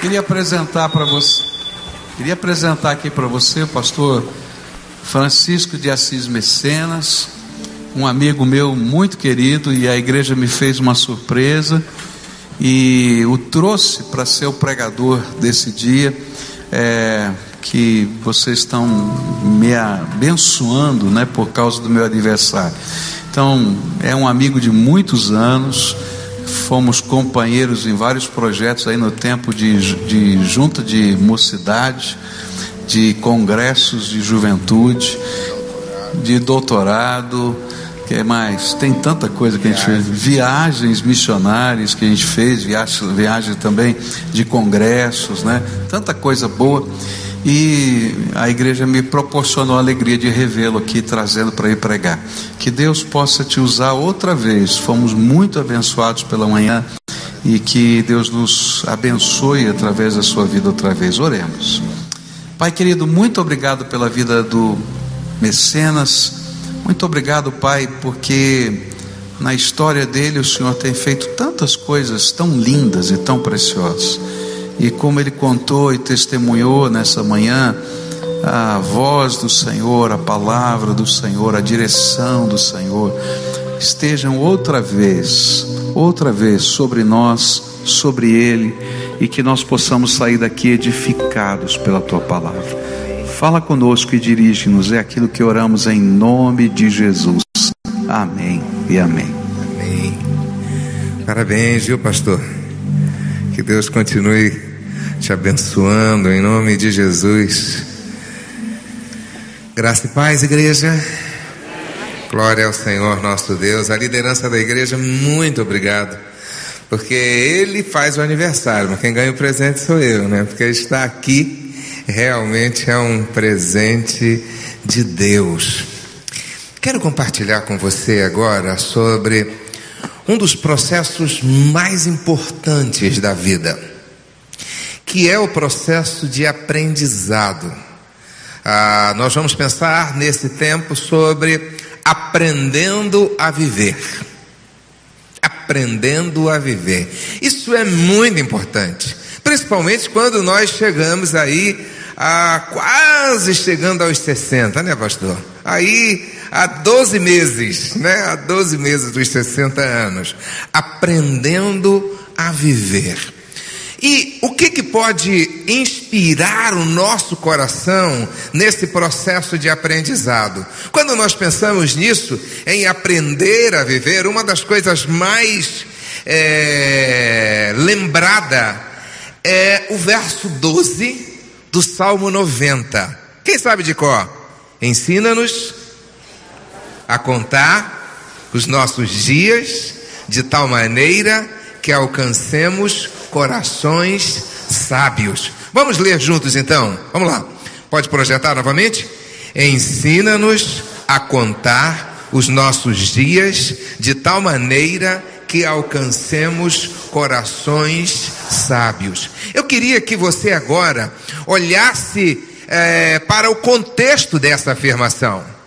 Queria apresentar para você, queria apresentar aqui para você o pastor Francisco de Assis Mecenas, um amigo meu muito querido, e a igreja me fez uma surpresa e o trouxe para ser o pregador desse dia. É, que vocês estão me abençoando, né, por causa do meu aniversário. Então, é um amigo de muitos anos, fomos companheiros em vários projetos aí no tempo de, de junta de mocidade, de congressos de juventude, de doutorado, que mais? Tem tanta coisa que a gente fez, viagens missionárias que a gente fez, viagens, viagens também de congressos, né? Tanta coisa boa. E a igreja me proporcionou a alegria de revê-lo aqui, trazendo para ir pregar. Que Deus possa te usar outra vez. Fomos muito abençoados pela manhã e que Deus nos abençoe através da sua vida outra vez. Oremos. Pai querido, muito obrigado pela vida do Mecenas. Muito obrigado, Pai, porque na história dele o Senhor tem feito tantas coisas tão lindas e tão preciosas. E como ele contou e testemunhou nessa manhã, a voz do Senhor, a palavra do Senhor, a direção do Senhor, estejam outra vez, outra vez sobre nós, sobre Ele, e que nós possamos sair daqui edificados pela Tua palavra. Fala conosco e dirige-nos, é aquilo que oramos em nome de Jesus. Amém e amém. Amém. Parabéns, viu, pastor? Que Deus continue te abençoando em nome de Jesus. Graça e paz, igreja. Glória ao Senhor nosso Deus. A liderança da igreja, muito obrigado. Porque ele faz o aniversário, mas quem ganha o presente sou eu, né? Porque estar aqui realmente é um presente de Deus. Quero compartilhar com você agora sobre um dos processos mais importantes da vida que é o processo de aprendizado. Ah, nós vamos pensar nesse tempo sobre aprendendo a viver. Aprendendo a viver. Isso é muito importante, principalmente quando nós chegamos aí a quase chegando aos 60, né, pastor? Aí há 12 meses, né? Há 12 meses dos 60 anos, aprendendo a viver. E o que, que pode inspirar o nosso coração nesse processo de aprendizado? Quando nós pensamos nisso, em aprender a viver, uma das coisas mais é, lembrada é o verso 12 do Salmo 90. Quem sabe de cor? Ensina-nos a contar os nossos dias de tal maneira que alcancemos corações sábios. Vamos ler juntos então? Vamos lá. Pode projetar novamente? Ensina-nos a contar os nossos dias de tal maneira que alcancemos corações sábios. Eu queria que você agora olhasse é, para o contexto dessa afirmação.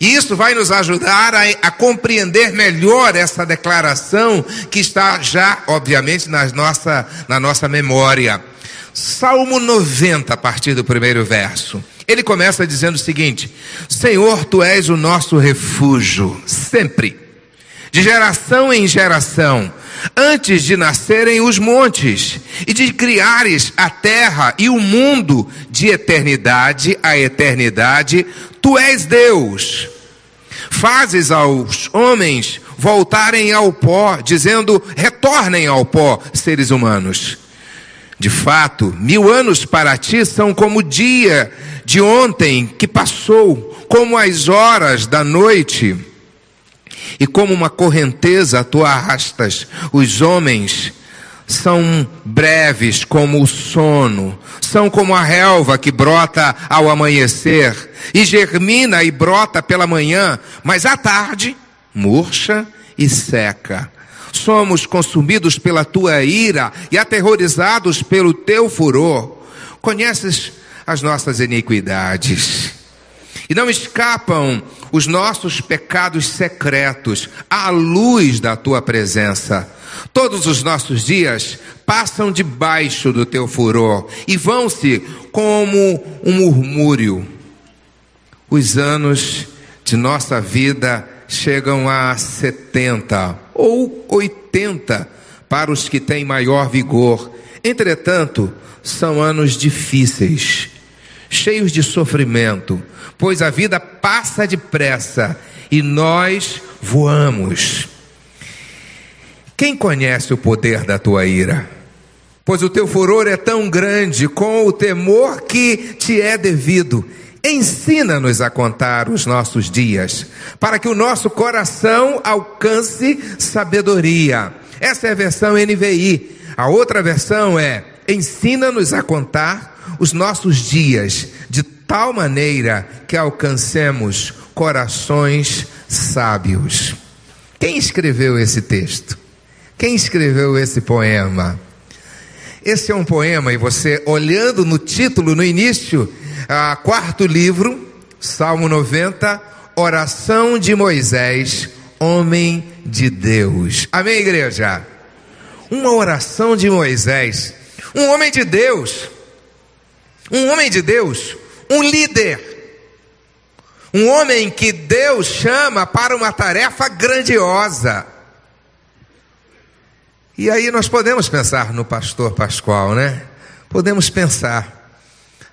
E isso vai nos ajudar a, a, compreender melhor essa declaração que está já, obviamente, na nossa, na nossa memória. Salmo 90, a partir do primeiro verso. Ele começa dizendo o seguinte: Senhor, tu és o nosso refúgio, sempre, de geração em geração, antes de nascerem os montes, e de criares a terra e o mundo, de eternidade a eternidade, Tu és Deus. Fazes aos homens voltarem ao pó, dizendo: retornem ao pó, seres humanos. De fato, mil anos para ti são como o dia de ontem que passou, como as horas da noite. E como uma correnteza tu arrastas os homens são breves como o sono, são como a relva que brota ao amanhecer e germina e brota pela manhã, mas à tarde murcha e seca. Somos consumidos pela tua ira e aterrorizados pelo teu furor. Conheces as nossas iniquidades e não escapam os nossos pecados secretos à luz da tua presença. Todos os nossos dias passam debaixo do teu furor e vão-se como um murmúrio. Os anos de nossa vida chegam a 70 ou 80 para os que têm maior vigor. Entretanto, são anos difíceis, cheios de sofrimento, pois a vida passa depressa e nós voamos. Quem conhece o poder da tua ira? Pois o teu furor é tão grande com o temor que te é devido. Ensina-nos a contar os nossos dias, para que o nosso coração alcance sabedoria. Essa é a versão NVI. A outra versão é: ensina-nos a contar os nossos dias, de tal maneira que alcancemos corações sábios. Quem escreveu esse texto? Quem escreveu esse poema? Esse é um poema, e você olhando no título, no início, a quarto livro, Salmo 90, Oração de Moisés, homem de Deus. Amém, igreja? Uma oração de Moisés, um homem de Deus, um homem de Deus, um líder, um homem que Deus chama para uma tarefa grandiosa. E aí nós podemos pensar no pastor Pascoal, né? Podemos pensar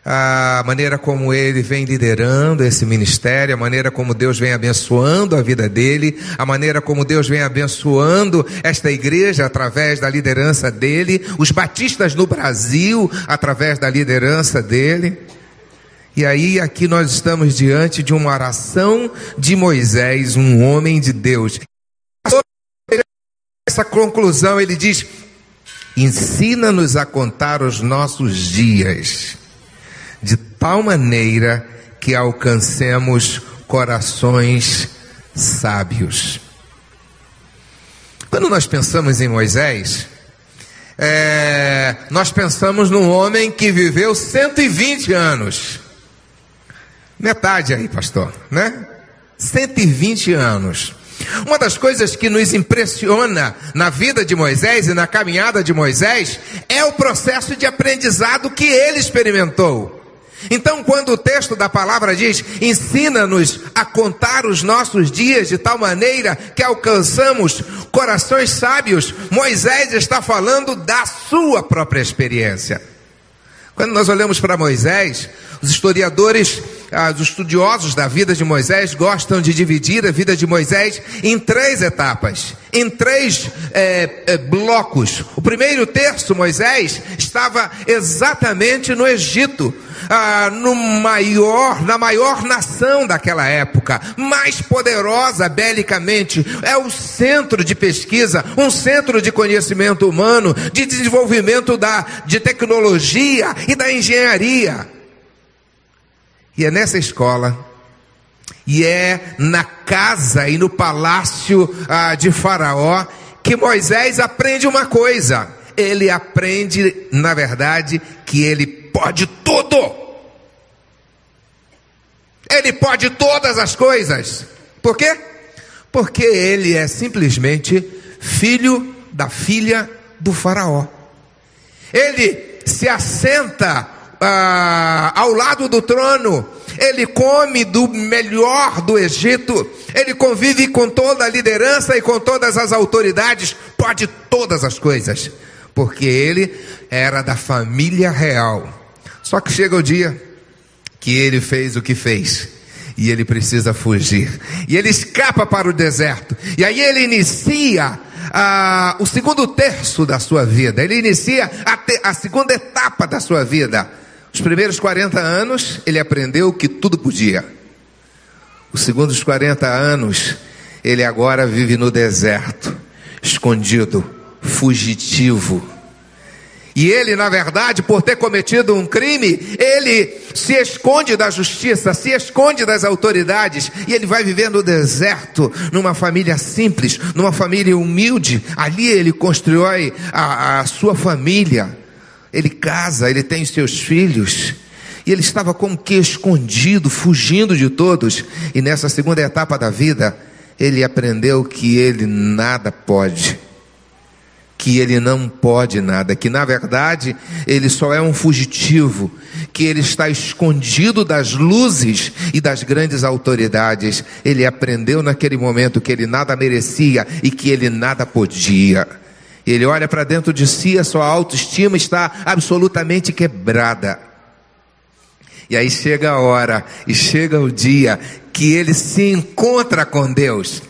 a maneira como ele vem liderando esse ministério, a maneira como Deus vem abençoando a vida dele, a maneira como Deus vem abençoando esta igreja através da liderança dele, os batistas no Brasil através da liderança dele. E aí, aqui nós estamos diante de uma oração de Moisés, um homem de Deus essa conclusão, ele diz: ensina-nos a contar os nossos dias, de tal maneira que alcancemos corações sábios. Quando nós pensamos em Moisés, é, nós pensamos num homem que viveu 120 anos. Metade aí, pastor, né? 120 anos. Uma das coisas que nos impressiona na vida de Moisés e na caminhada de Moisés é o processo de aprendizado que ele experimentou. Então, quando o texto da palavra diz: ensina-nos a contar os nossos dias de tal maneira que alcançamos corações sábios, Moisés está falando da sua própria experiência. Quando nós olhamos para Moisés, os historiadores, os estudiosos da vida de Moisés gostam de dividir a vida de Moisés em três etapas, em três é, é, blocos. O primeiro terço, Moisés estava exatamente no Egito, ah, no maior, na maior nação daquela época, mais poderosa belicamente, é o centro de pesquisa, um centro de conhecimento humano, de desenvolvimento da, de tecnologia e da engenharia. E é nessa escola, e é na casa e no palácio ah, de Faraó, que Moisés aprende uma coisa. Ele aprende, na verdade, que ele pode tudo. Ele pode todas as coisas. Por quê? Porque ele é simplesmente filho da filha do Faraó. Ele se assenta ah, ao lado do trono, ele come do melhor do Egito, ele convive com toda a liderança e com todas as autoridades, pode todas as coisas, porque ele era da família real. Só que chega o dia que ele fez o que fez. E ele precisa fugir. E ele escapa para o deserto. E aí ele inicia ah, o segundo terço da sua vida. Ele inicia a, te, a segunda etapa da sua vida. Os primeiros 40 anos, ele aprendeu que tudo podia. Os segundos 40 anos, ele agora vive no deserto, escondido, fugitivo e ele, na verdade, por ter cometido um crime, ele se esconde da justiça, se esconde das autoridades, e ele vai viver no deserto, numa família simples, numa família humilde. Ali ele constrói a, a sua família. Ele casa, ele tem seus filhos. E ele estava como que escondido, fugindo de todos. E nessa segunda etapa da vida, ele aprendeu que ele nada pode que ele não pode nada, que na verdade ele só é um fugitivo, que ele está escondido das luzes e das grandes autoridades. Ele aprendeu naquele momento que ele nada merecia e que ele nada podia. Ele olha para dentro de si, a sua autoestima está absolutamente quebrada. E aí chega a hora e chega o dia que ele se encontra com Deus.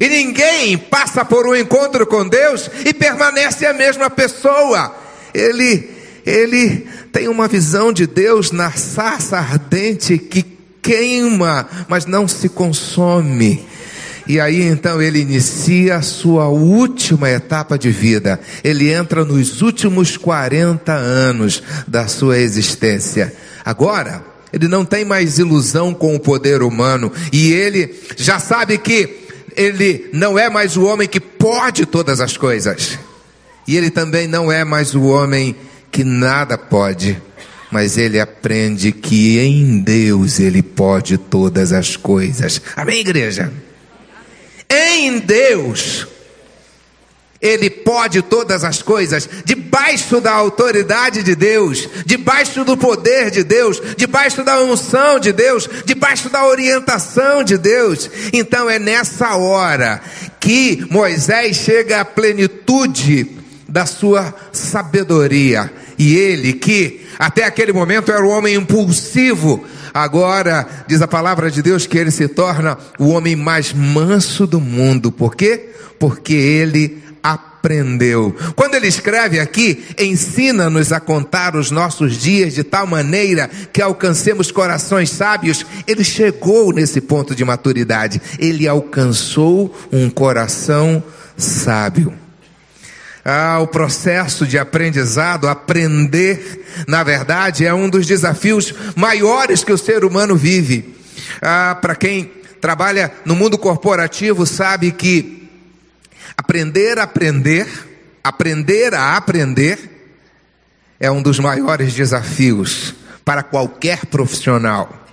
E ninguém passa por um encontro com Deus e permanece a mesma pessoa. Ele, ele tem uma visão de Deus na sarça ardente que queima, mas não se consome. E aí então ele inicia a sua última etapa de vida. Ele entra nos últimos 40 anos da sua existência. Agora, ele não tem mais ilusão com o poder humano e ele já sabe que ele não é mais o homem que pode todas as coisas. E ele também não é mais o homem que nada pode. Mas ele aprende que em Deus ele pode todas as coisas. Amém, igreja? Em Deus ele pode todas as coisas, debaixo da autoridade de Deus, debaixo do poder de Deus, debaixo da unção de Deus, debaixo da orientação de Deus. Então é nessa hora que Moisés chega à plenitude da sua sabedoria. E ele, que até aquele momento era o homem impulsivo, agora diz a palavra de Deus que ele se torna o homem mais manso do mundo. Por quê? Porque ele aprendeu. Quando ele escreve aqui, ensina-nos a contar os nossos dias de tal maneira que alcancemos corações sábios. Ele chegou nesse ponto de maturidade. Ele alcançou um coração sábio. Ah, o processo de aprendizado, aprender, na verdade, é um dos desafios maiores que o ser humano vive. Ah, Para quem trabalha no mundo corporativo, sabe que Aprender a aprender, aprender a aprender, é um dos maiores desafios para qualquer profissional.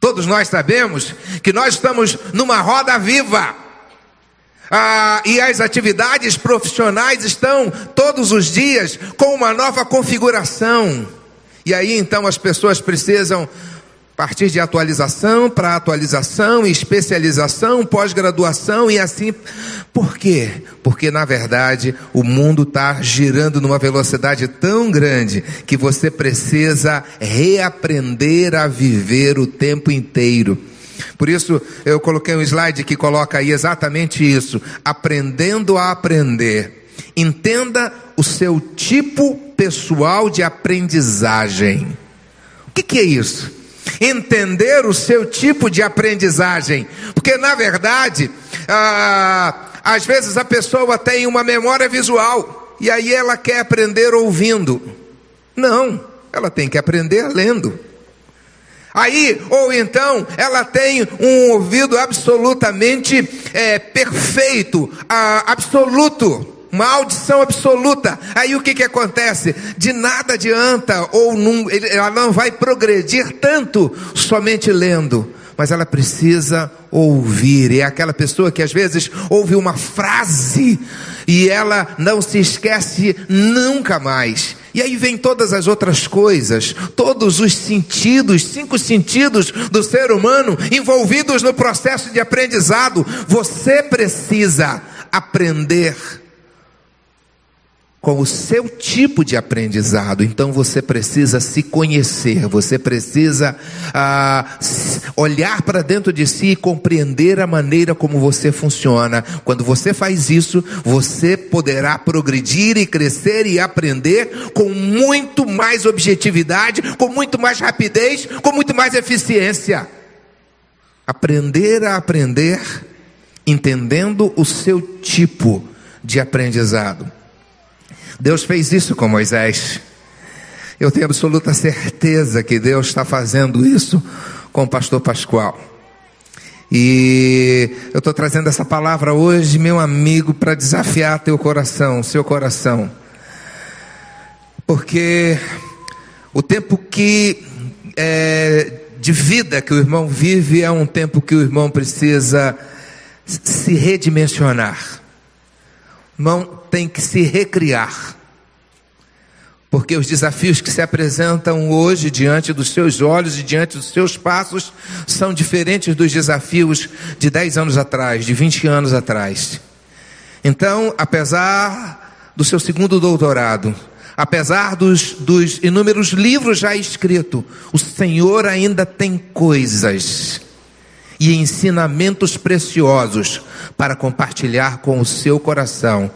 Todos nós sabemos que nós estamos numa roda viva. Ah, e as atividades profissionais estão todos os dias com uma nova configuração. E aí então as pessoas precisam partir de atualização para atualização, especialização, pós-graduação e assim. Por quê? Porque na verdade o mundo está girando numa velocidade tão grande que você precisa reaprender a viver o tempo inteiro. Por isso eu coloquei um slide que coloca aí exatamente isso: aprendendo a aprender. Entenda o seu tipo pessoal de aprendizagem. O que, que é isso? entender o seu tipo de aprendizagem, porque na verdade, ah, às vezes a pessoa tem uma memória visual e aí ela quer aprender ouvindo. Não, ela tem que aprender lendo. Aí, ou então, ela tem um ouvido absolutamente é, perfeito, ah, absoluto uma audição absoluta. Aí o que, que acontece? De nada adianta, ou não, ela não vai progredir tanto somente lendo, mas ela precisa ouvir. É aquela pessoa que às vezes ouve uma frase e ela não se esquece nunca mais. E aí vem todas as outras coisas, todos os sentidos, cinco sentidos do ser humano envolvidos no processo de aprendizado. Você precisa aprender com o seu tipo de aprendizado. Então você precisa se conhecer, você precisa ah, olhar para dentro de si e compreender a maneira como você funciona. Quando você faz isso, você poderá progredir e crescer e aprender com muito mais objetividade, com muito mais rapidez, com muito mais eficiência. Aprender a aprender, entendendo o seu tipo de aprendizado. Deus fez isso com Moisés. Eu tenho absoluta certeza que Deus está fazendo isso com o pastor Pascoal. E eu estou trazendo essa palavra hoje, meu amigo, para desafiar teu coração, seu coração. Porque o tempo que é, de vida que o irmão vive é um tempo que o irmão precisa se redimensionar. Irmão, tem que se recriar. Porque os desafios que se apresentam hoje diante dos seus olhos e diante dos seus passos são diferentes dos desafios de 10 anos atrás, de 20 anos atrás. Então, apesar do seu segundo doutorado, apesar dos, dos inúmeros livros já escritos, o Senhor ainda tem coisas e ensinamentos preciosos para compartilhar com o seu coração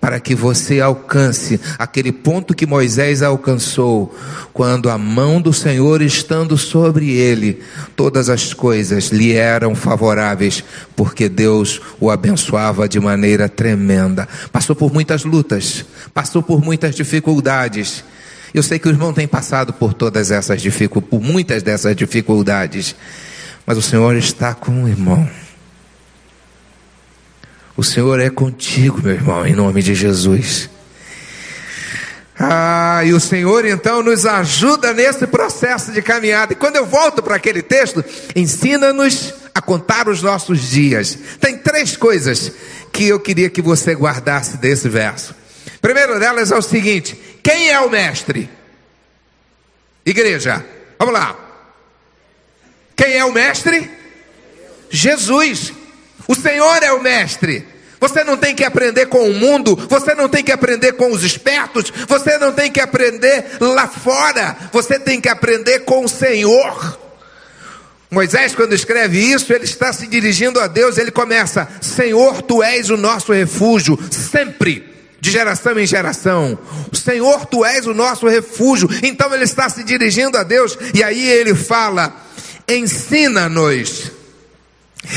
para que você alcance aquele ponto que Moisés alcançou, quando a mão do Senhor estando sobre ele, todas as coisas lhe eram favoráveis, porque Deus o abençoava de maneira tremenda. Passou por muitas lutas, passou por muitas dificuldades. Eu sei que o irmão tem passado por todas essas dificuldades, por muitas dessas dificuldades, mas o Senhor está com o irmão. O Senhor é contigo, meu irmão, em nome de Jesus. Ah, e o Senhor então nos ajuda nesse processo de caminhada. E quando eu volto para aquele texto, ensina-nos a contar os nossos dias. Tem três coisas que eu queria que você guardasse desse verso. Primeiro delas é o seguinte: quem é o mestre? Igreja, vamos lá. Quem é o mestre? Jesus. O Senhor é o mestre. Você não tem que aprender com o mundo, você não tem que aprender com os espertos, você não tem que aprender lá fora, você tem que aprender com o Senhor. Moisés, quando escreve isso, ele está se dirigindo a Deus, ele começa: Senhor, tu és o nosso refúgio, sempre, de geração em geração. Senhor, tu és o nosso refúgio. Então ele está se dirigindo a Deus, e aí ele fala: ensina-nos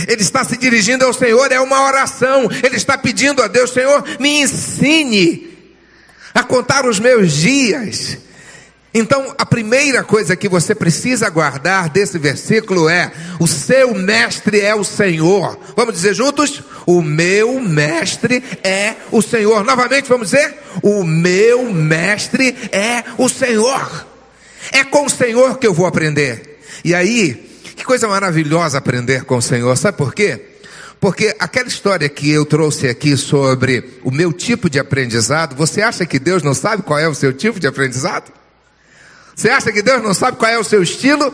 ele está se dirigindo ao Senhor, é uma oração. Ele está pedindo a Deus: Senhor, me ensine a contar os meus dias. Então, a primeira coisa que você precisa guardar desse versículo é: o seu mestre é o Senhor. Vamos dizer juntos? O meu mestre é o Senhor. Novamente, vamos dizer: o meu mestre é o Senhor. É com o Senhor que eu vou aprender. E aí, que coisa maravilhosa aprender com o Senhor, sabe por quê? Porque aquela história que eu trouxe aqui sobre o meu tipo de aprendizado, você acha que Deus não sabe qual é o seu tipo de aprendizado? Você acha que Deus não sabe qual é o seu estilo?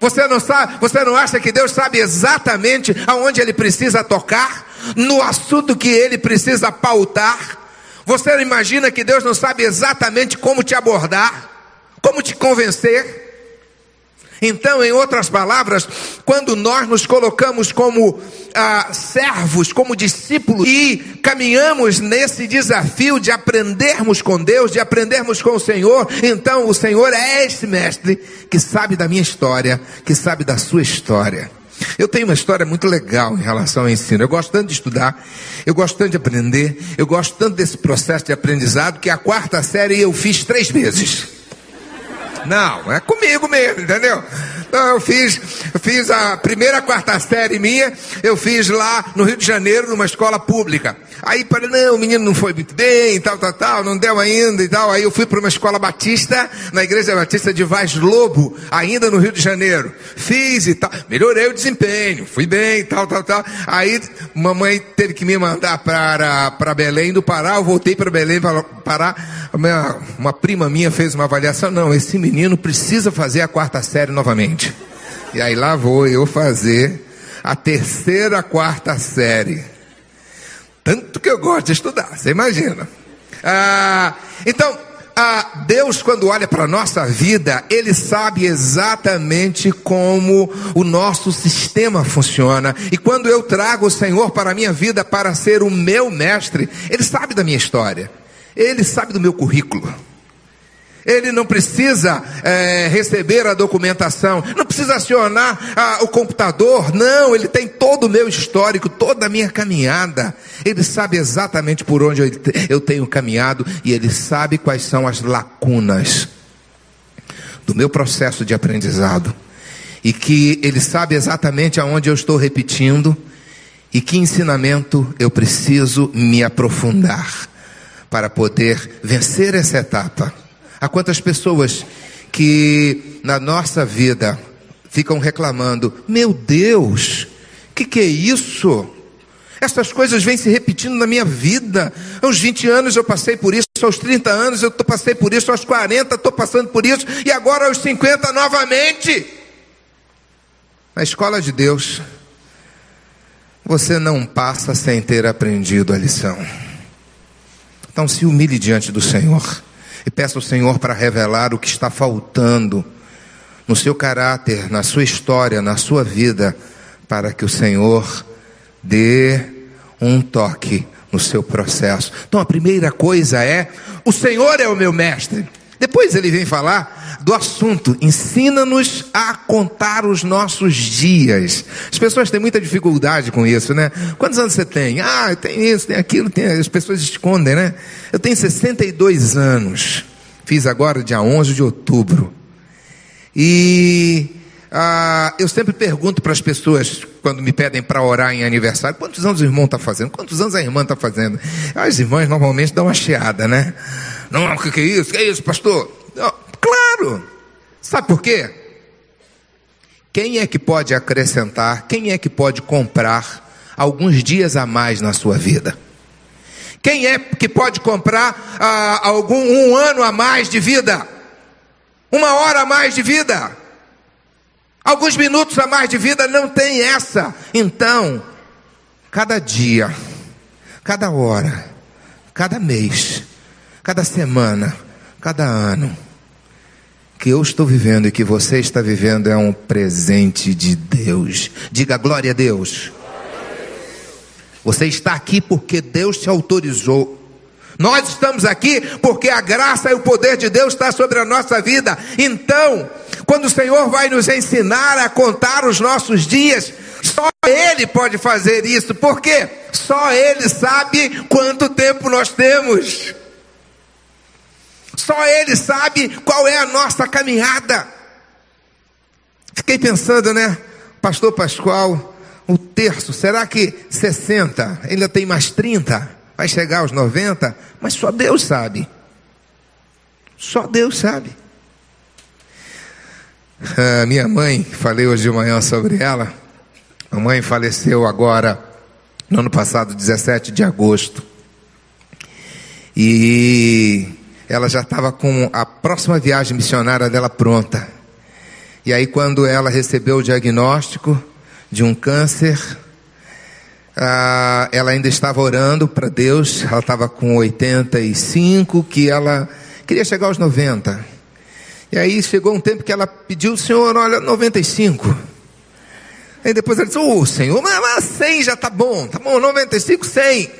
Você não sabe, você não acha que Deus sabe exatamente aonde ele precisa tocar, no assunto que ele precisa pautar? Você imagina que Deus não sabe exatamente como te abordar, como te convencer? Então, em outras palavras, quando nós nos colocamos como ah, servos, como discípulos e caminhamos nesse desafio de aprendermos com Deus, de aprendermos com o Senhor, então o Senhor é esse mestre que sabe da minha história, que sabe da sua história. Eu tenho uma história muito legal em relação ao ensino. Eu gosto tanto de estudar, eu gosto tanto de aprender, eu gosto tanto desse processo de aprendizado que a quarta série eu fiz três vezes. Não, é comigo mesmo, entendeu? Eu fiz, fiz a primeira quarta série minha, eu fiz lá no Rio de Janeiro, numa escola pública. Aí para não, o menino não foi muito bem, tal, tal, tal, não deu ainda e tal. Aí eu fui para uma escola batista, na igreja batista de Vaz Lobo, ainda no Rio de Janeiro. Fiz e tal, melhorei o desempenho, fui bem, tal, tal, tal. Aí mamãe teve que me mandar para para Belém do Pará, eu voltei para Belém para Pará. Uma prima minha fez uma avaliação, não, esse menino precisa fazer a quarta série novamente. E aí lá vou eu fazer a terceira, quarta série. Tanto que eu gosto de estudar, você imagina. Ah, então, ah, Deus, quando olha para a nossa vida, Ele sabe exatamente como o nosso sistema funciona. E quando eu trago o Senhor para a minha vida para ser o meu mestre, Ele sabe da minha história, Ele sabe do meu currículo. Ele não precisa é, receber a documentação, não precisa acionar ah, o computador, não, ele tem todo o meu histórico, toda a minha caminhada. Ele sabe exatamente por onde eu, eu tenho caminhado e ele sabe quais são as lacunas do meu processo de aprendizado. E que ele sabe exatamente aonde eu estou repetindo e que ensinamento eu preciso me aprofundar para poder vencer essa etapa Há quantas pessoas que na nossa vida ficam reclamando: Meu Deus, o que, que é isso? Essas coisas vêm se repetindo na minha vida. Aos 20 anos eu passei por isso, aos 30 anos eu passei por isso, aos 40 estou passando por isso, e agora aos 50 novamente. Na escola de Deus, você não passa sem ter aprendido a lição. Então se humilhe diante do Senhor e peça ao Senhor para revelar o que está faltando no seu caráter, na sua história, na sua vida, para que o Senhor dê um toque no seu processo. Então a primeira coisa é: o Senhor é o meu mestre. Depois ele vem falar do assunto, ensina-nos a contar os nossos dias. As pessoas têm muita dificuldade com isso, né? Quantos anos você tem? Ah, tem isso, tem aquilo, as pessoas escondem, né? Eu tenho 62 anos, fiz agora dia 11 de outubro. E ah, eu sempre pergunto para as pessoas, quando me pedem para orar em aniversário, quantos anos o irmão está fazendo? Quantos anos a irmã está fazendo? As irmãs normalmente dão uma chiada, né? Não, o que, que é isso? O que é isso, pastor? Não, claro! Sabe por quê? Quem é que pode acrescentar, quem é que pode comprar alguns dias a mais na sua vida? Quem é que pode comprar ah, algum um ano a mais de vida? Uma hora a mais de vida? Alguns minutos a mais de vida não tem essa. Então, cada dia, cada hora, cada mês, cada semana, cada ano que eu estou vivendo e que você está vivendo é um presente de Deus. Diga glória a Deus. Você está aqui porque Deus te autorizou. Nós estamos aqui porque a graça e o poder de Deus está sobre a nossa vida. Então, quando o Senhor vai nos ensinar a contar os nossos dias, só Ele pode fazer isso, porque só Ele sabe quanto tempo nós temos. Só Ele sabe qual é a nossa caminhada. Fiquei pensando, né? Pastor Pascoal, o terço, será que 60? Ainda tem mais 30? Vai chegar aos 90? Mas só Deus sabe. Só Deus sabe. A minha mãe, falei hoje de manhã sobre ela. A mãe faleceu agora, no ano passado, 17 de agosto. E ela já estava com a próxima viagem missionária dela pronta. E aí, quando ela recebeu o diagnóstico de um câncer, ah, ela ainda estava orando para Deus, ela estava com 85, que ela queria chegar aos 90. E aí chegou um tempo que ela pediu, Senhor, olha, 95. Aí depois ela disse, oh, Senhor, mas 100 já está bom, tá bom, 95, 100.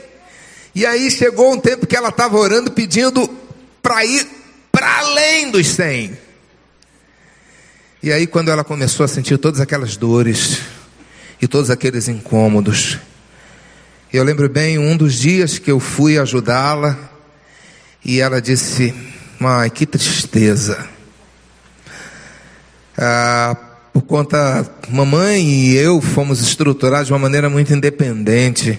E aí chegou um tempo que ela estava orando, pedindo para ir para além dos 100. E aí, quando ela começou a sentir todas aquelas dores e todos aqueles incômodos, eu lembro bem um dos dias que eu fui ajudá-la e ela disse: Mãe, que tristeza. Ah, por conta, mamãe e eu fomos estruturados de uma maneira muito independente.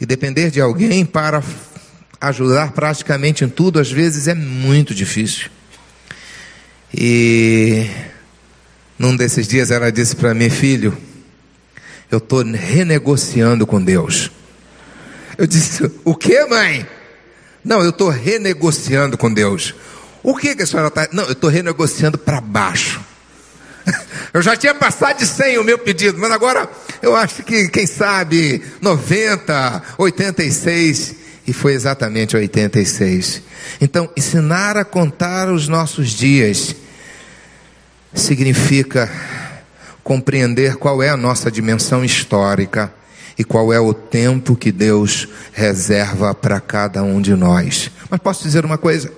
E depender de alguém para ajudar praticamente em tudo, às vezes é muito difícil. E num desses dias ela disse para mim, filho, eu estou renegociando com Deus. Eu disse, o que, mãe? Não, eu estou renegociando com Deus. O que, que a senhora está? Não, eu estou renegociando para baixo. Eu já tinha passado de 100 o meu pedido, mas agora eu acho que, quem sabe, 90, 86 e foi exatamente 86. Então, ensinar a contar os nossos dias significa compreender qual é a nossa dimensão histórica e qual é o tempo que Deus reserva para cada um de nós. Mas posso dizer uma coisa?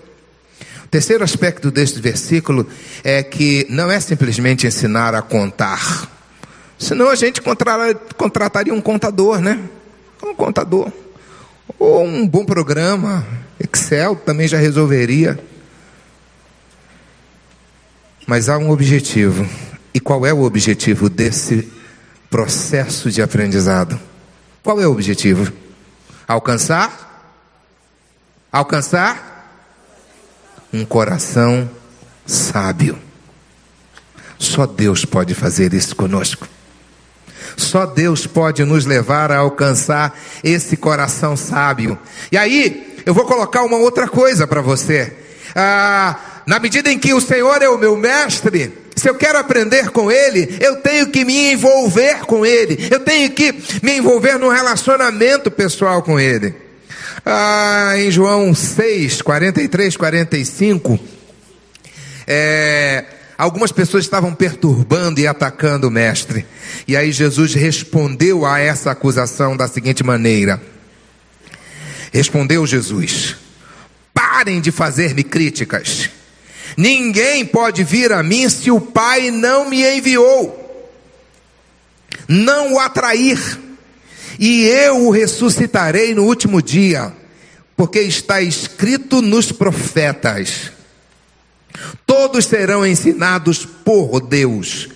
O terceiro aspecto deste versículo é que não é simplesmente ensinar a contar. Senão a gente contrataria um contador, né? Um contador. Ou um bom programa, Excel também já resolveria. Mas há um objetivo. E qual é o objetivo desse processo de aprendizado? Qual é o objetivo? Alcançar? Alcançar? Um coração sábio. Só Deus pode fazer isso conosco. Só Deus pode nos levar a alcançar esse coração sábio. E aí, eu vou colocar uma outra coisa para você. Ah, na medida em que o Senhor é o meu mestre, se eu quero aprender com Ele, eu tenho que me envolver com Ele, eu tenho que me envolver num relacionamento pessoal com Ele. Ah, em João 6, 43, 45, é, algumas pessoas estavam perturbando e atacando o Mestre. E aí Jesus respondeu a essa acusação da seguinte maneira: Respondeu Jesus: Parem de fazer-me críticas. Ninguém pode vir a mim se o Pai não me enviou. Não o atrair, e eu o ressuscitarei no último dia, porque está escrito nos profetas. Todos serão ensinados por Deus.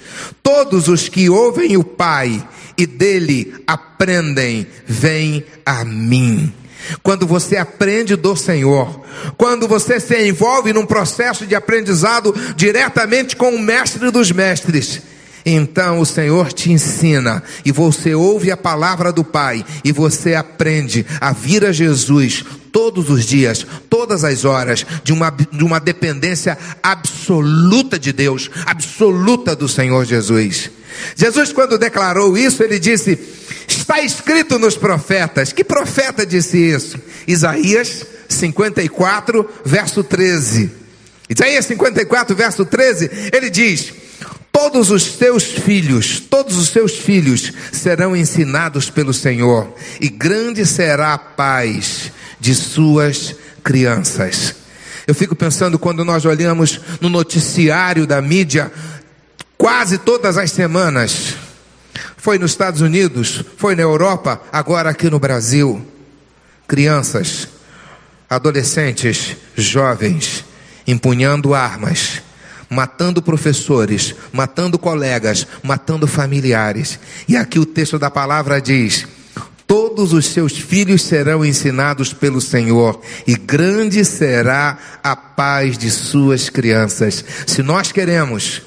Todos os que ouvem o Pai e dele aprendem, vêm a mim. Quando você aprende do Senhor, quando você se envolve num processo de aprendizado diretamente com o Mestre dos Mestres, então o Senhor te ensina e você ouve a palavra do Pai e você aprende a vir a Jesus todos os dias, todas as horas, de uma, de uma dependência absoluta de Deus, absoluta do Senhor Jesus. Jesus, quando declarou isso, ele disse: Está escrito nos profetas. Que profeta disse isso? Isaías 54, verso 13. Isaías 54, verso 13, ele diz: Todos os teus filhos, todos os teus filhos serão ensinados pelo Senhor, e grande será a paz de suas crianças. Eu fico pensando quando nós olhamos no noticiário da mídia, quase todas as semanas, foi nos Estados Unidos, foi na Europa, agora aqui no Brasil. Crianças, adolescentes, jovens, empunhando armas, matando professores, matando colegas, matando familiares. E aqui o texto da palavra diz: Todos os seus filhos serão ensinados pelo Senhor, e grande será a paz de suas crianças. Se nós queremos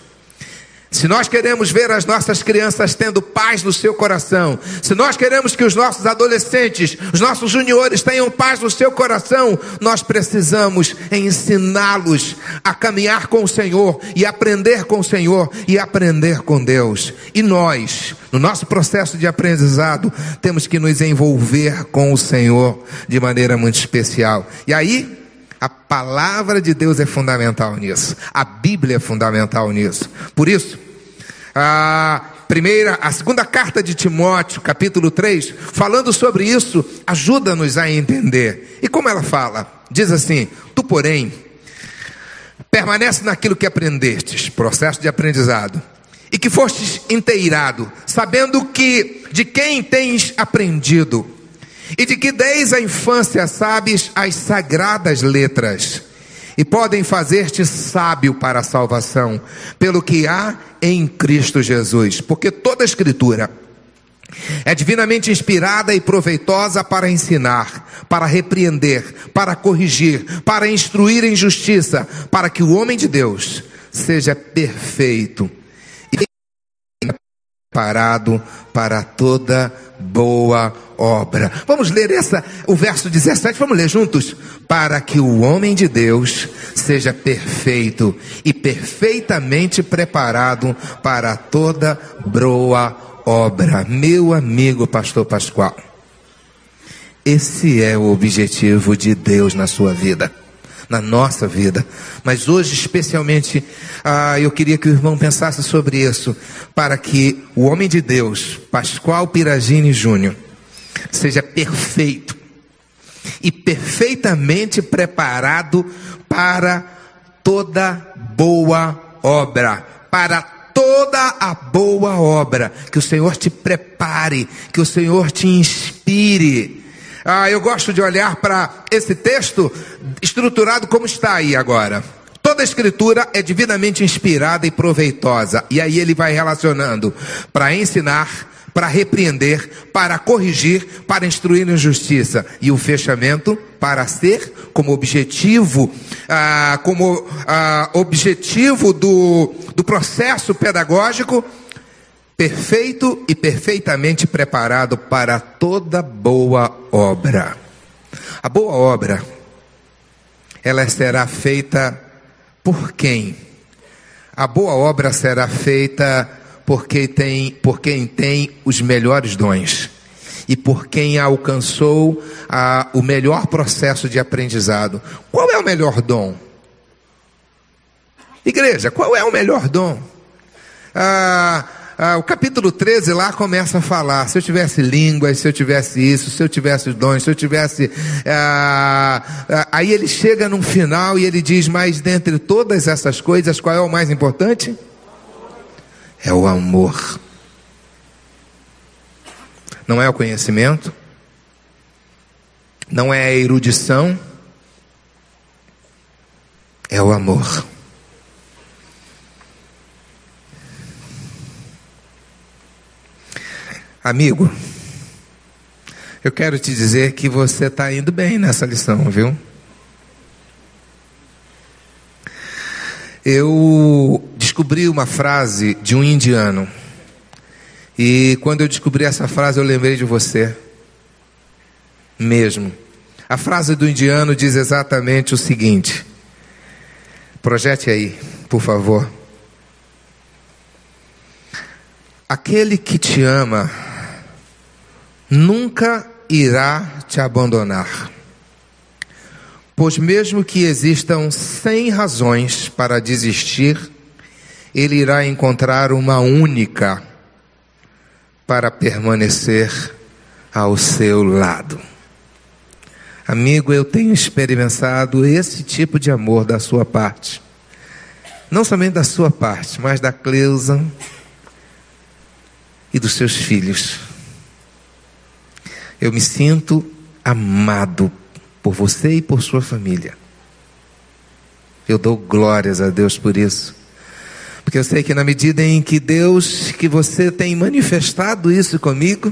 se nós queremos ver as nossas crianças tendo paz no seu coração, se nós queremos que os nossos adolescentes, os nossos juniores tenham paz no seu coração, nós precisamos ensiná-los a caminhar com o Senhor e aprender com o Senhor e aprender com Deus. E nós, no nosso processo de aprendizado, temos que nos envolver com o Senhor de maneira muito especial. E aí, a palavra de Deus é fundamental nisso. A Bíblia é fundamental nisso. Por isso, a primeira, a segunda carta de Timóteo, capítulo 3, falando sobre isso, ajuda-nos a entender. E como ela fala? Diz assim: Tu, porém, permanece naquilo que aprendestes, processo de aprendizado, e que fostes inteirado, sabendo que de quem tens aprendido e de que desde a infância sabes as sagradas letras, e podem fazer-te sábio para a salvação, pelo que há em Cristo Jesus. Porque toda Escritura é divinamente inspirada e proveitosa para ensinar, para repreender, para corrigir, para instruir em justiça, para que o homem de Deus seja perfeito preparado para toda boa obra. Vamos ler essa, o verso 17, vamos ler juntos? Para que o homem de Deus seja perfeito e perfeitamente preparado para toda boa obra. Meu amigo pastor Pascoal, esse é o objetivo de Deus na sua vida na nossa vida. Mas hoje, especialmente, ah, eu queria que o irmão pensasse sobre isso, para que o homem de Deus, Pascoal Piragini Júnior, seja perfeito e perfeitamente preparado para toda boa obra, para toda a boa obra, que o Senhor te prepare, que o Senhor te inspire. Ah, eu gosto de olhar para esse texto estruturado como está aí agora. Toda a escritura é divinamente inspirada e proveitosa. E aí ele vai relacionando para ensinar, para repreender, para corrigir, para instruir em justiça. E o fechamento para ser como objetivo, ah, como ah, objetivo do, do processo pedagógico, perfeito e perfeitamente preparado para toda boa obra. A boa obra, ela será feita por quem? A boa obra será feita por quem tem, por quem tem os melhores dons e por quem alcançou a, o melhor processo de aprendizado. Qual é o melhor dom? Igreja, qual é o melhor dom? Ah, ah, o capítulo 13 lá começa a falar: se eu tivesse línguas, se eu tivesse isso, se eu tivesse dons, se eu tivesse. Ah, ah, aí ele chega no final e ele diz: Mas dentre todas essas coisas, qual é o mais importante? É o amor. Não é o conhecimento, não é a erudição, é o amor. Amigo, eu quero te dizer que você está indo bem nessa lição, viu? Eu descobri uma frase de um indiano. E quando eu descobri essa frase, eu lembrei de você. Mesmo. A frase do indiano diz exatamente o seguinte: projete aí, por favor. Aquele que te ama nunca irá te abandonar. Pois, mesmo que existam cem razões para desistir, ele irá encontrar uma única para permanecer ao seu lado. Amigo, eu tenho experimentado esse tipo de amor da sua parte. Não somente da sua parte, mas da Cleusa e dos seus filhos. Eu me sinto amado por você e por sua família. Eu dou glórias a Deus por isso. Porque eu sei que na medida em que Deus, que você tem manifestado isso comigo,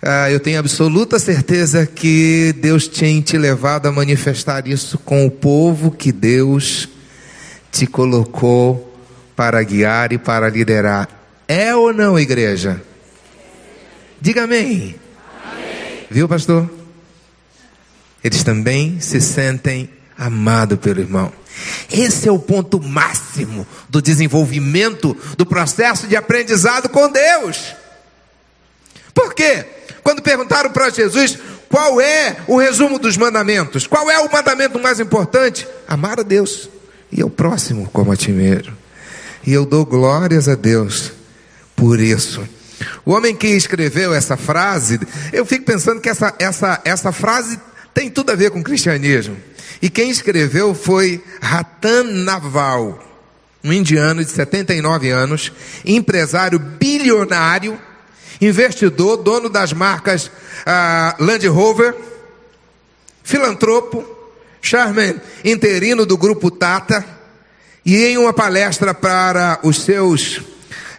ah, eu tenho absoluta certeza que Deus tem te levado a manifestar isso com o povo que Deus te colocou para guiar e para liderar. É ou não, igreja? Diga amém. Viu, pastor? Eles também se sentem amados pelo irmão. Esse é o ponto máximo do desenvolvimento do processo de aprendizado com Deus. Por quê? Quando perguntaram para Jesus qual é o resumo dos mandamentos, qual é o mandamento mais importante? Amar a Deus e ao próximo como a ti mesmo. E eu dou glórias a Deus por isso. O homem que escreveu essa frase, eu fico pensando que essa, essa, essa frase tem tudo a ver com cristianismo. E quem escreveu foi Ratan Naval, um indiano de 79 anos, empresário bilionário, investidor, dono das marcas uh, Land Rover, filantropo, Charman interino do grupo Tata, e em uma palestra para os seus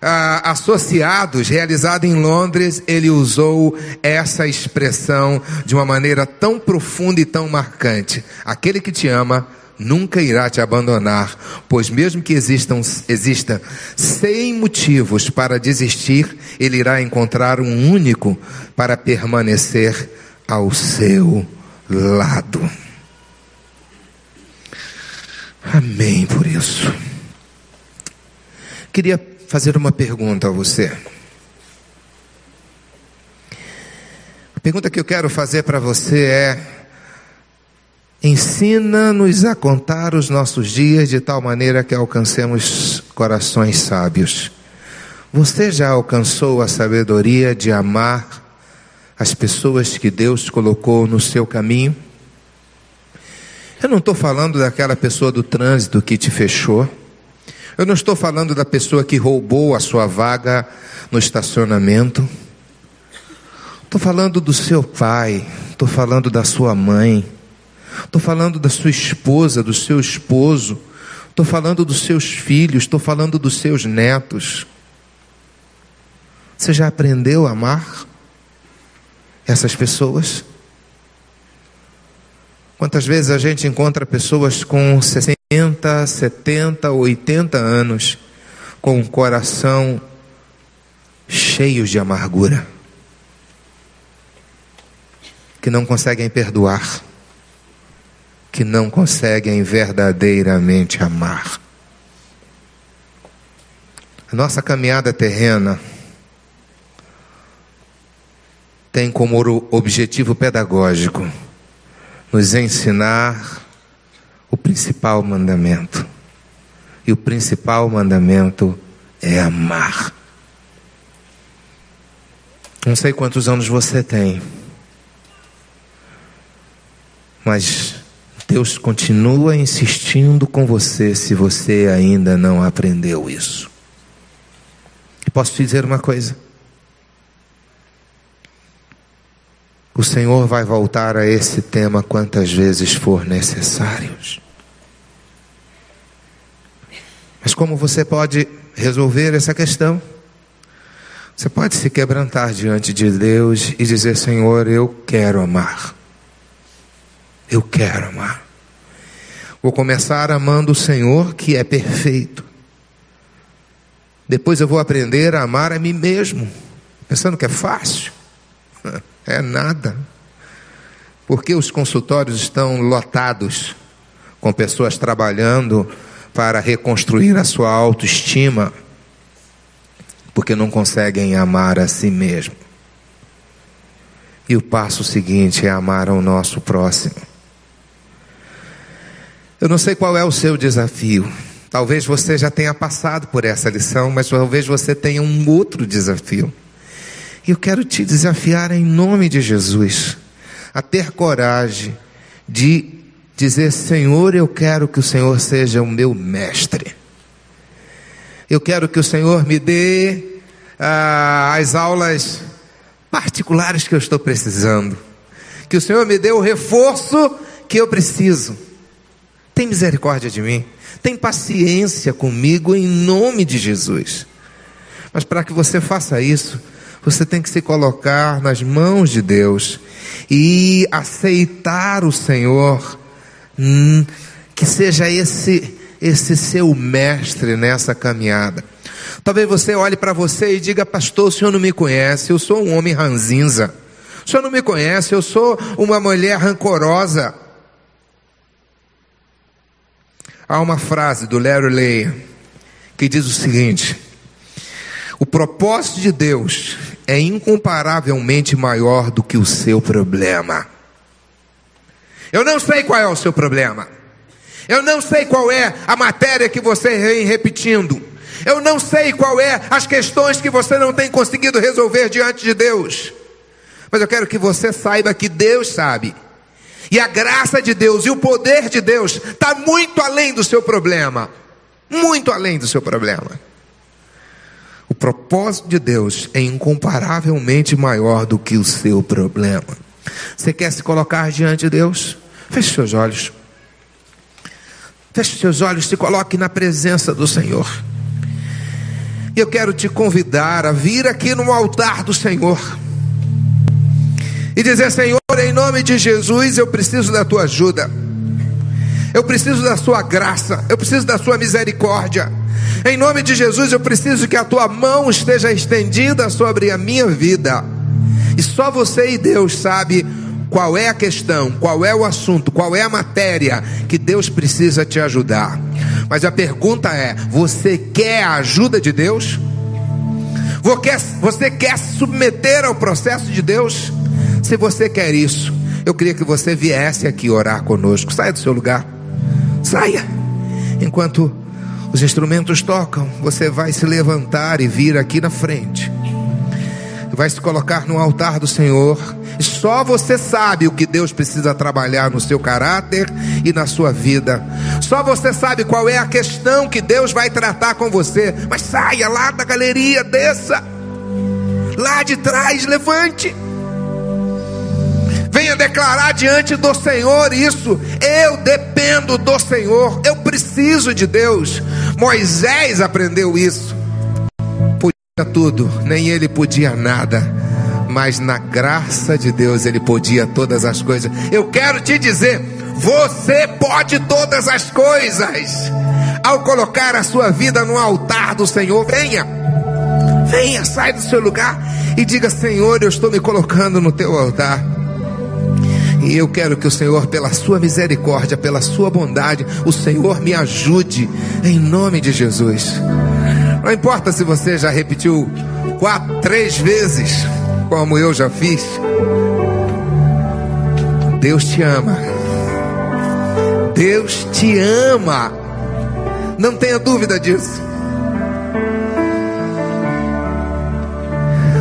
ah, associados, realizado em Londres, ele usou essa expressão de uma maneira tão profunda e tão marcante. Aquele que te ama nunca irá te abandonar, pois mesmo que existam exista cem motivos para desistir, ele irá encontrar um único para permanecer ao seu lado. Amém por isso. Queria fazer uma pergunta a você. A pergunta que eu quero fazer para você é: ensina-nos a contar os nossos dias de tal maneira que alcancemos corações sábios. Você já alcançou a sabedoria de amar as pessoas que Deus colocou no seu caminho? Eu não estou falando daquela pessoa do trânsito que te fechou. Eu não estou falando da pessoa que roubou a sua vaga no estacionamento. Estou falando do seu pai, estou falando da sua mãe, estou falando da sua esposa, do seu esposo, estou falando dos seus filhos, estou falando dos seus netos. Você já aprendeu a amar essas pessoas? Quantas vezes a gente encontra pessoas com 60 70, 80, 80 anos com um coração cheios de amargura, que não conseguem perdoar, que não conseguem verdadeiramente amar. A nossa caminhada terrena tem como objetivo pedagógico nos ensinar o principal mandamento. E o principal mandamento é amar. Não sei quantos anos você tem, mas Deus continua insistindo com você se você ainda não aprendeu isso. E posso te dizer uma coisa? O Senhor vai voltar a esse tema quantas vezes for necessários. Mas como você pode resolver essa questão? Você pode se quebrantar diante de Deus e dizer: Senhor, eu quero amar. Eu quero amar. Vou começar amando o Senhor que é perfeito. Depois eu vou aprender a amar a mim mesmo, pensando que é fácil. É nada. Porque os consultórios estão lotados com pessoas trabalhando para reconstruir a sua autoestima, porque não conseguem amar a si mesmo. E o passo seguinte é amar ao nosso próximo. Eu não sei qual é o seu desafio. Talvez você já tenha passado por essa lição, mas talvez você tenha um outro desafio. E eu quero te desafiar em nome de Jesus a ter coragem de dizer: Senhor, eu quero que o Senhor seja o meu mestre. Eu quero que o Senhor me dê ah, as aulas particulares que eu estou precisando. Que o Senhor me dê o reforço que eu preciso. Tem misericórdia de mim. Tem paciência comigo em nome de Jesus. Mas para que você faça isso, você tem que se colocar nas mãos de Deus e aceitar o Senhor, hum, que seja esse esse seu mestre nessa caminhada. Talvez você olhe para você e diga, pastor, o senhor não me conhece, eu sou um homem ranzinza. O senhor não me conhece, eu sou uma mulher rancorosa. Há uma frase do Larry Leia que diz o seguinte: o propósito de Deus é incomparavelmente maior do que o seu problema. Eu não sei qual é o seu problema. Eu não sei qual é a matéria que você vem repetindo. Eu não sei qual é as questões que você não tem conseguido resolver diante de Deus. Mas eu quero que você saiba que Deus sabe. E a graça de Deus e o poder de Deus está muito além do seu problema. Muito além do seu problema. O propósito de Deus é incomparavelmente maior do que o seu problema. Você quer se colocar diante de Deus? Feche seus olhos. Feche seus olhos, se coloque na presença do Senhor. E eu quero te convidar a vir aqui no altar do Senhor e dizer: Senhor, em nome de Jesus, eu preciso da tua ajuda, eu preciso da sua graça, eu preciso da sua misericórdia. Em nome de Jesus, eu preciso que a tua mão esteja estendida sobre a minha vida. E só você e Deus sabe qual é a questão, qual é o assunto, qual é a matéria que Deus precisa te ajudar. Mas a pergunta é: você quer a ajuda de Deus? Você quer se submeter ao processo de Deus? Se você quer isso, eu queria que você viesse aqui orar conosco. Saia do seu lugar. Saia. Enquanto os instrumentos tocam, você vai se levantar e vir aqui na frente. Vai se colocar no altar do Senhor. E só você sabe o que Deus precisa trabalhar no seu caráter e na sua vida. Só você sabe qual é a questão que Deus vai tratar com você. Mas saia lá da galeria, desça. Lá de trás, levante. Venha declarar diante do Senhor isso. Eu dependo do Senhor. Eu preciso de Deus. Moisés aprendeu isso. Podia tudo, nem ele podia nada. Mas na graça de Deus ele podia todas as coisas. Eu quero te dizer, você pode todas as coisas. Ao colocar a sua vida no altar do Senhor, venha. Venha, sai do seu lugar e diga: Senhor, eu estou me colocando no teu altar. E eu quero que o Senhor, pela sua misericórdia, pela sua bondade, o Senhor me ajude, em nome de Jesus. Não importa se você já repetiu quatro, três vezes, como eu já fiz. Deus te ama. Deus te ama. Não tenha dúvida disso.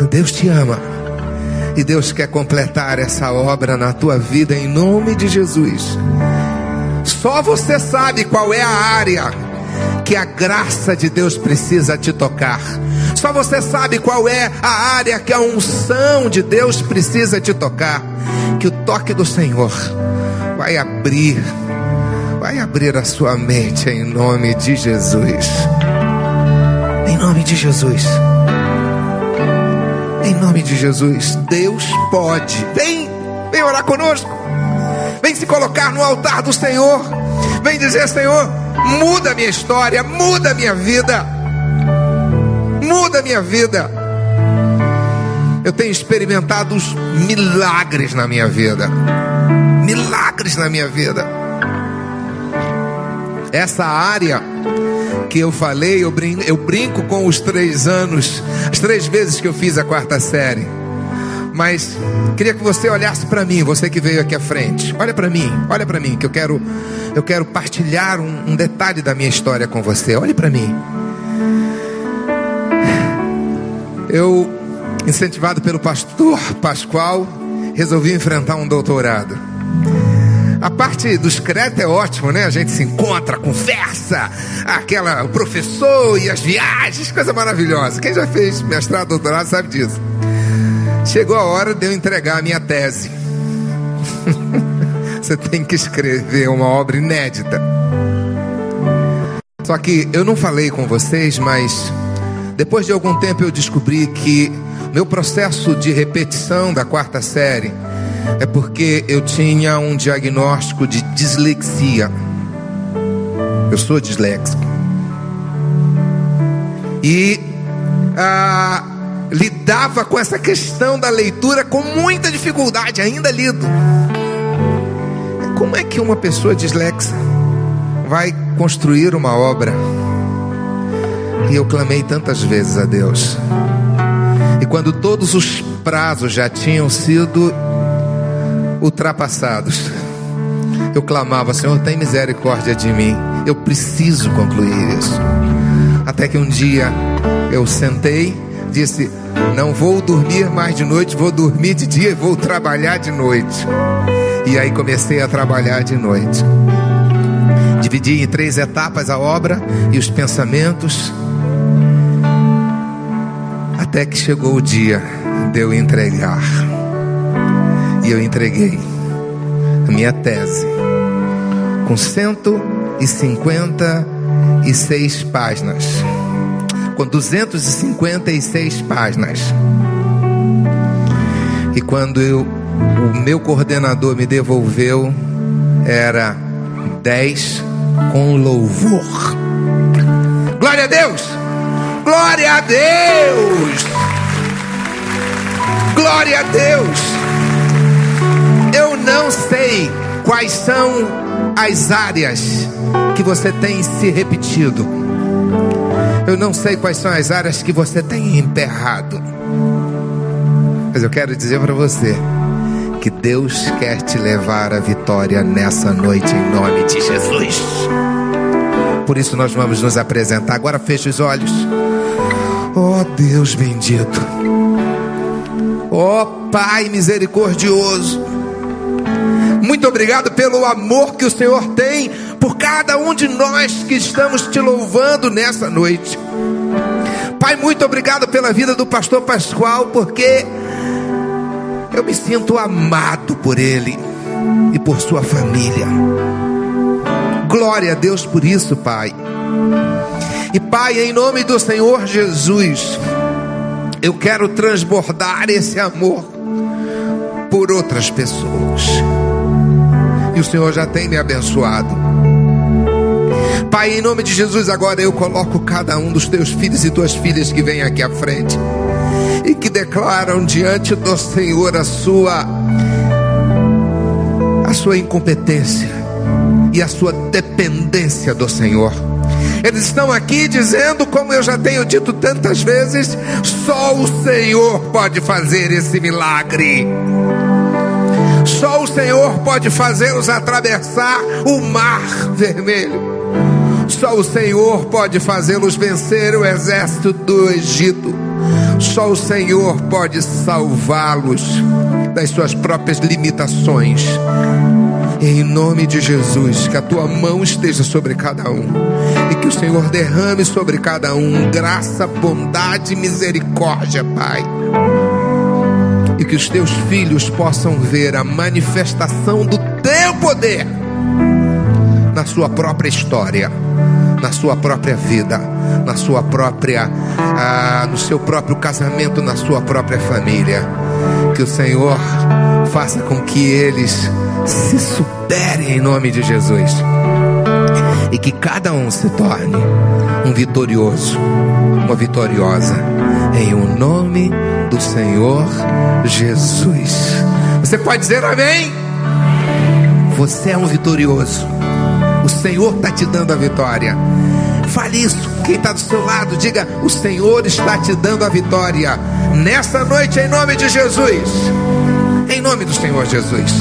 Deus te ama. E Deus quer completar essa obra na tua vida em nome de Jesus. Só você sabe qual é a área que a graça de Deus precisa te tocar. Só você sabe qual é a área que a unção de Deus precisa te tocar. Que o toque do Senhor vai abrir, vai abrir a sua mente em nome de Jesus. Em nome de Jesus. Nome de Jesus, Deus pode. Vem, vem orar conosco. Vem se colocar no altar do Senhor. Vem dizer, Senhor, muda a minha história, muda a minha vida. Muda a minha vida. Eu tenho experimentado milagres na minha vida. Milagres na minha vida. Essa área que eu falei, eu brinco, eu brinco com os três anos, as três vezes que eu fiz a quarta série. Mas queria que você olhasse para mim, você que veio aqui à frente. Olha para mim, olha para mim, que eu quero, eu quero partilhar um, um detalhe da minha história com você. Olhe para mim. Eu, incentivado pelo pastor Pascoal, resolvi enfrentar um doutorado. A parte dos créditos é ótimo, né? A gente se encontra, conversa, aquela, o professor e as viagens, coisa maravilhosa. Quem já fez mestrado, doutorado sabe disso. Chegou a hora de eu entregar a minha tese. Você tem que escrever uma obra inédita. Só que eu não falei com vocês, mas depois de algum tempo eu descobri que meu processo de repetição da quarta série é porque eu tinha um diagnóstico de dislexia. Eu sou disléxico. E ah, lidava com essa questão da leitura com muita dificuldade, ainda lido. Como é que uma pessoa dislexa vai construir uma obra? E eu clamei tantas vezes a Deus. E quando todos os prazos já tinham sido ultrapassados. Eu clamava, Senhor, tem misericórdia de mim. Eu preciso concluir isso. Até que um dia eu sentei, disse: Não vou dormir mais de noite, vou dormir de dia e vou trabalhar de noite. E aí comecei a trabalhar de noite. Dividi em três etapas a obra e os pensamentos. Até que chegou o dia de eu entregar. E eu entreguei a minha tese com 156 páginas. Com 256 páginas. E quando eu, o meu coordenador me devolveu, era 10 com louvor. Glória a Deus! Glória a Deus! Glória a Deus! Não sei quais são as áreas que você tem se repetido. Eu não sei quais são as áreas que você tem emperrado. Mas eu quero dizer para você que Deus quer te levar à vitória nessa noite em nome de Jesus. Por isso nós vamos nos apresentar. Agora feche os olhos. Oh Deus bendito. Oh Pai misericordioso. Muito obrigado pelo amor que o Senhor tem por cada um de nós que estamos te louvando nessa noite. Pai, muito obrigado pela vida do pastor Pascoal, porque eu me sinto amado por ele e por sua família. Glória a Deus por isso, Pai. E Pai, em nome do Senhor Jesus, eu quero transbordar esse amor por outras pessoas e o Senhor já tem me abençoado. Pai, em nome de Jesus, agora eu coloco cada um dos teus filhos e tuas filhas que vêm aqui à frente e que declaram diante do Senhor a sua a sua incompetência e a sua dependência do Senhor. Eles estão aqui dizendo, como eu já tenho dito tantas vezes, só o Senhor pode fazer esse milagre. Só o Senhor pode fazê-los atravessar o mar vermelho. Só o Senhor pode fazê-los vencer o exército do Egito. Só o Senhor pode salvá-los das suas próprias limitações. Em nome de Jesus, que a tua mão esteja sobre cada um e que o Senhor derrame sobre cada um graça, bondade e misericórdia, Pai. E que os teus filhos possam ver a manifestação do teu poder na sua própria história, na sua própria vida, na sua própria, ah, no seu próprio casamento, na sua própria família. Que o Senhor faça com que eles se superem em nome de Jesus e que cada um se torne um vitorioso, uma vitoriosa, em o um nome do Senhor Jesus. Você pode dizer amém? Você é um vitorioso. O Senhor está te dando a vitória. Fale isso. Quem está do seu lado, diga: O Senhor está te dando a vitória. Nessa noite, em nome de Jesus. Em nome do Senhor Jesus.